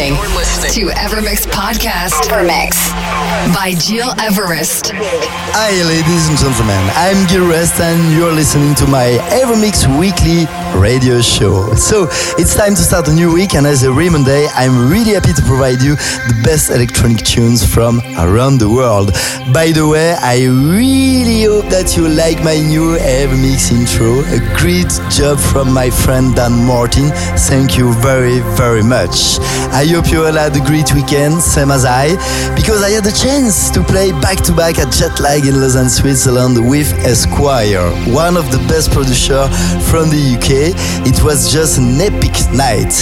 You're listening, to Evermix Podcast. Evermix by Gil Everest. Hi, ladies and gentlemen. I'm Gil Everest, and you're listening to my Evermix weekly radio show. So it's time to start a new week, and as every Day, I'm really happy to provide you the best electronic tunes from around the world. By the way, I really hope that you like my new Evermix intro. A great job from my friend Dan Martin. Thank you very, very much. I hope you all had a great weekend, same as I, because I had the chance to play back to back at Jetlag in Lausanne, Switzerland with Esquire, one of the best producers from the UK. It was just an epic night.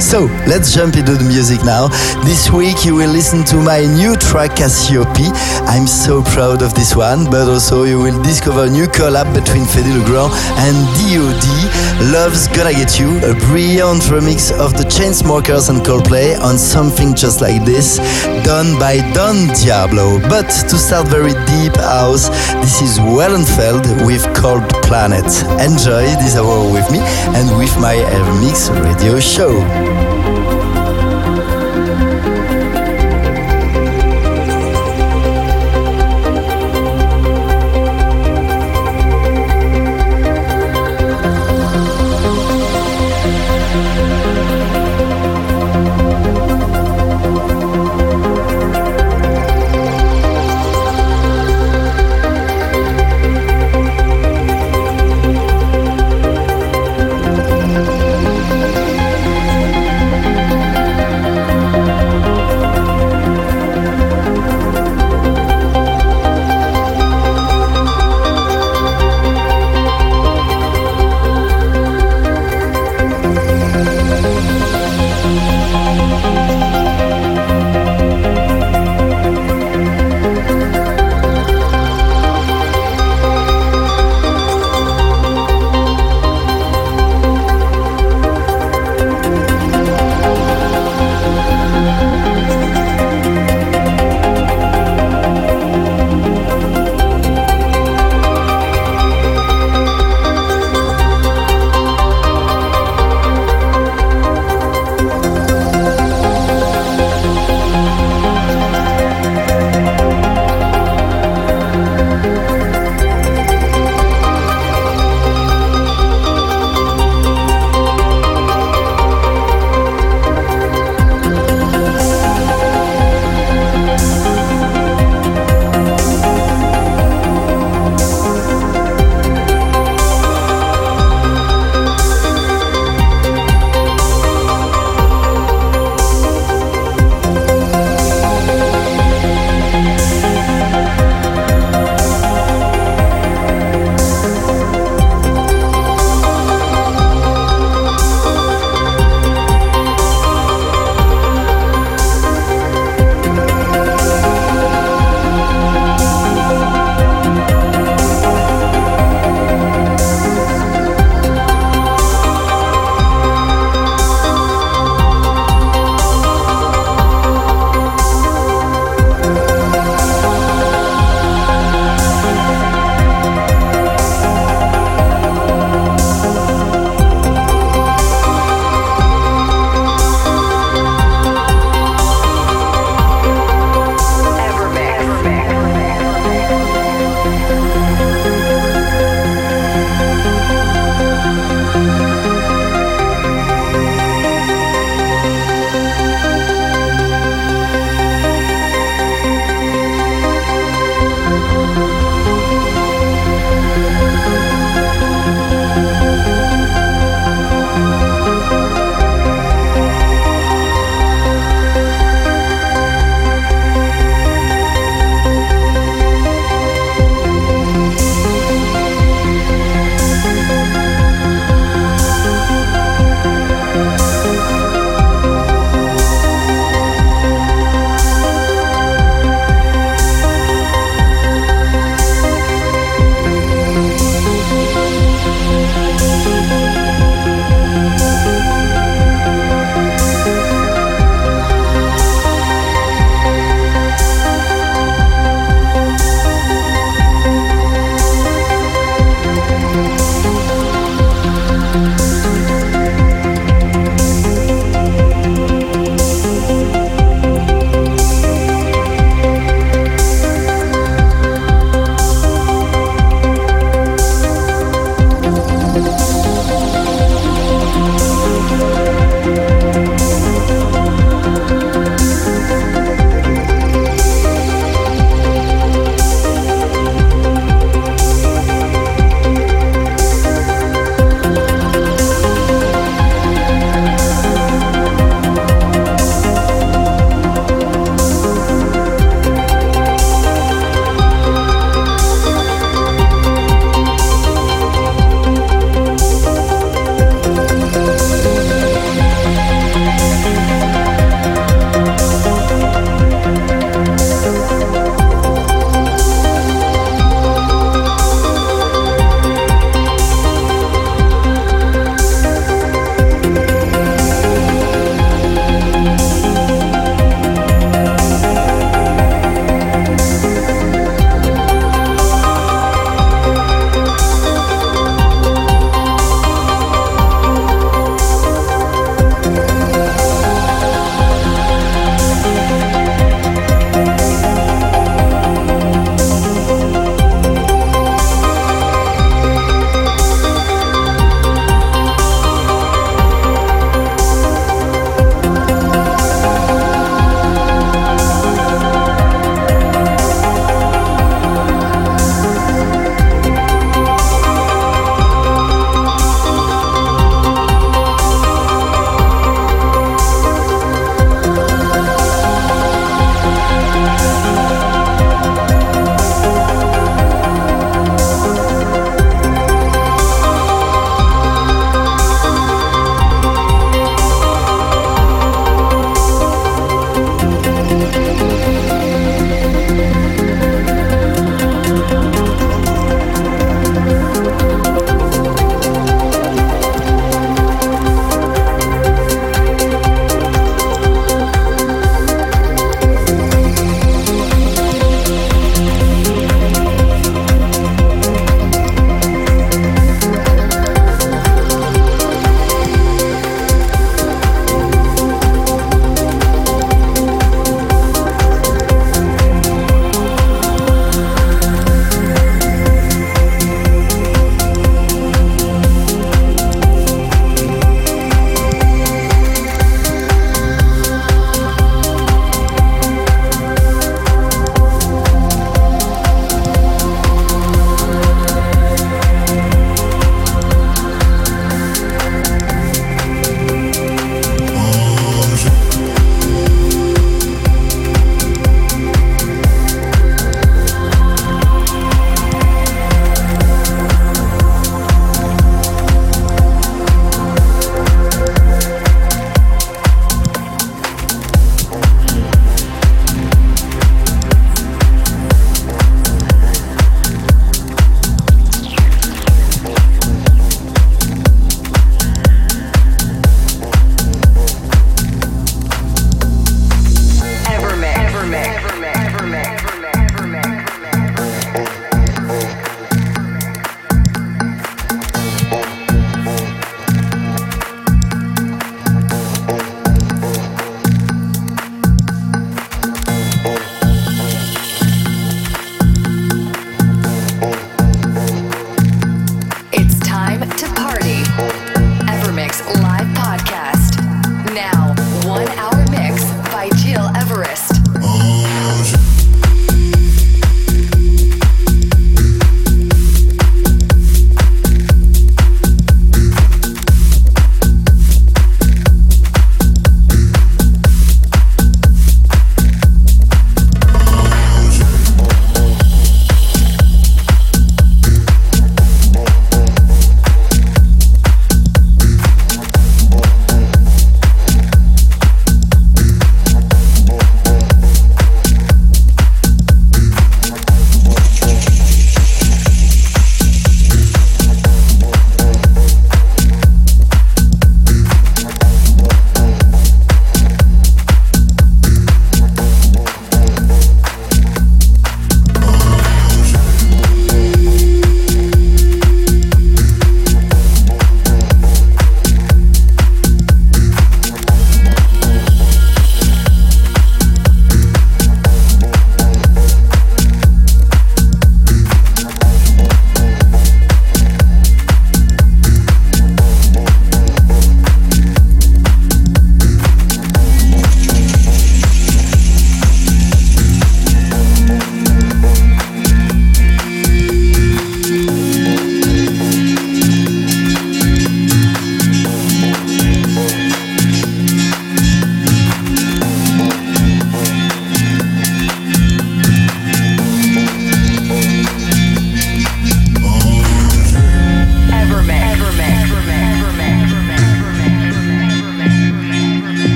So let's jump into the music now. This week you will listen to my new track Cassiope. I'm so proud of this one, but also you will discover a new collab between Fedde Le Grand and DOD. Love's Gonna Get You, a brilliant remix of the Chainsmokers and Coldplay on something just like this, done by Don Diablo. But to start very deep house, this is Wellenfeld with Cold Planet. Enjoy this hour with me and with my Evermix radio show.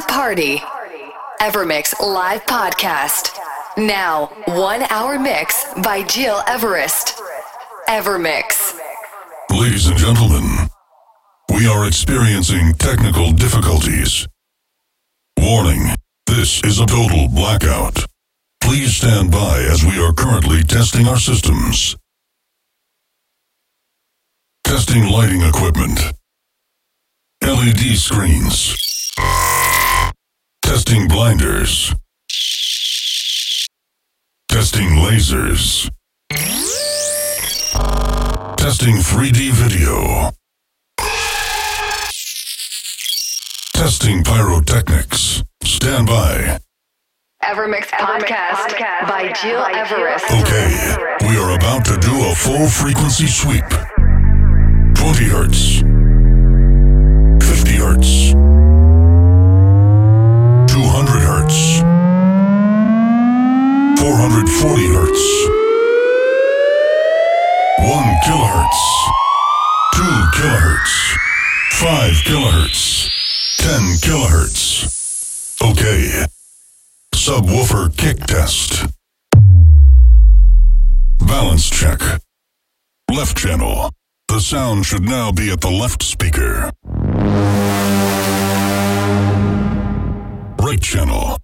to party. Evermix Live Podcast. Now, one hour mix by Gil Everest. Evermix. Ladies and gentlemen, we are experiencing technical difficulties. Warning, this is a total blackout. Please stand by as we are currently testing our systems. Testing lighting equipment. LED screens. Testing blinders. Testing lasers. Testing 3D video. Testing pyrotechnics. Stand by. Evermix Podcast by Gil Everest. Okay, we are about to do a full frequency sweep. 20 hertz. 440 hertz. 1 kilohertz. 2 kilohertz. 5 kilohertz. 10 kilohertz. Okay. Subwoofer kick test. Balance check. Left channel. The sound should now be at the left speaker. Right channel.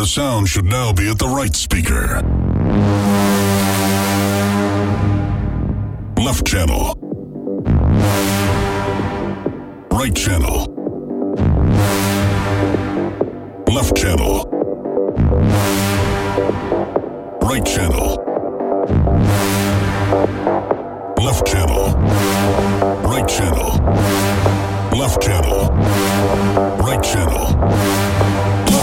The sound should now be at the right speaker. Left channel. Right channel. Left channel. Right channel. Left channel. Right channel. Left channel. Right channel.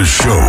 The show.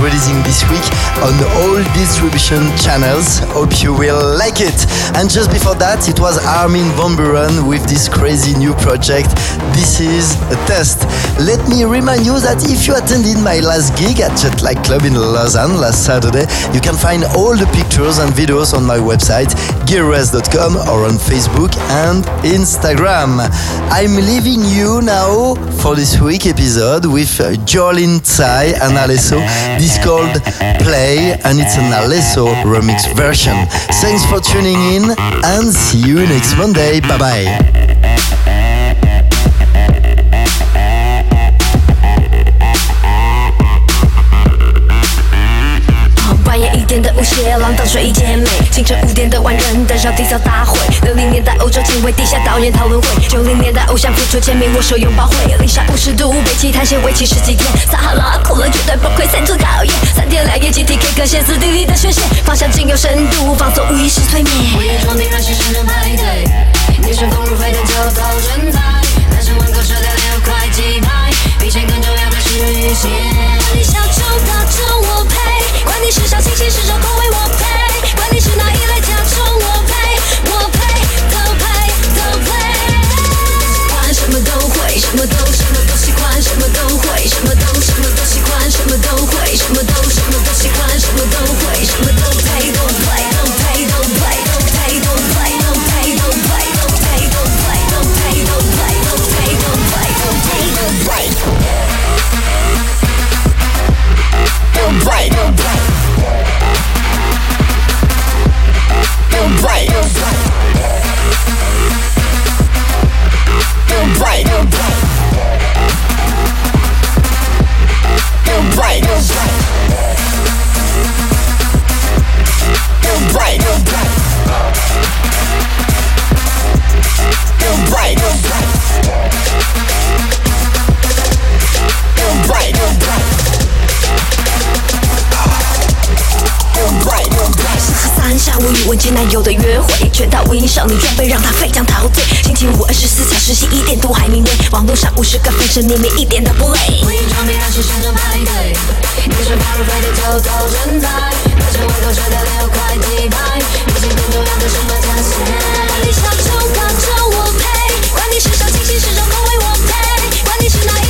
Releasing this week on all distribution channels. Hope you will like it. And just before that, it was Armin van Buuren with this crazy new project. This is a test. Let me remind you that if you attended my last gig at Jetlag Club in Lausanne last Saturday, you can find all the pictures and videos on my website, gearres.com or on Facebook and Instagram. I'm leaving you now for this week episode with uh, Jolin Tsai and Alesso. This called Play and it's an Alesso remix version. Thanks for tuning in and see you next Monday. Bye bye. 舞鞋，浪荡睡一姐妹；清晨五点的万人登上缔造大会。六零年代欧洲警卫地下导演讨论会，九零年代偶像付出签名握手拥抱会。零下五十度，北极探险为期十几天，撒哈拉酷热绝对崩溃，三足考验。三天两夜集体 K 歌，歇斯底里的宣泄，方向仅有深度，放松无意识催眠。午夜装订热血上阵派对，女生风如飞腾就到人才，男生玩狗射掉六块鸡排，比钱更重要的是雨鞋。管你小丑大众，管你是小清新时装口味我配，管你是哪一类甲虫我配，我配都配都配。喜欢什么都会，什么都什么都喜欢，什么都会，什么都什么都喜欢，什么都会，什么都什么都喜欢，什么都会，什么都配都配都配都配都配都配都配都配都配都配都配都配都配都配都配都配。Don't play, don't play. Don't play, don't 三下午语文前男友的约会，全套无印少女装备让他非常陶醉。星期五二十四小时洗衣店都还明媚，网络上五十个分身里面一点都不累。无印装备让时尚中派对，女生发如飞的就都人才，男生围兜射掉六块鸡排，比钱更重要的是那价钱。管你小丑大众我配，管你时尚清新时装口味我配，管你是哪一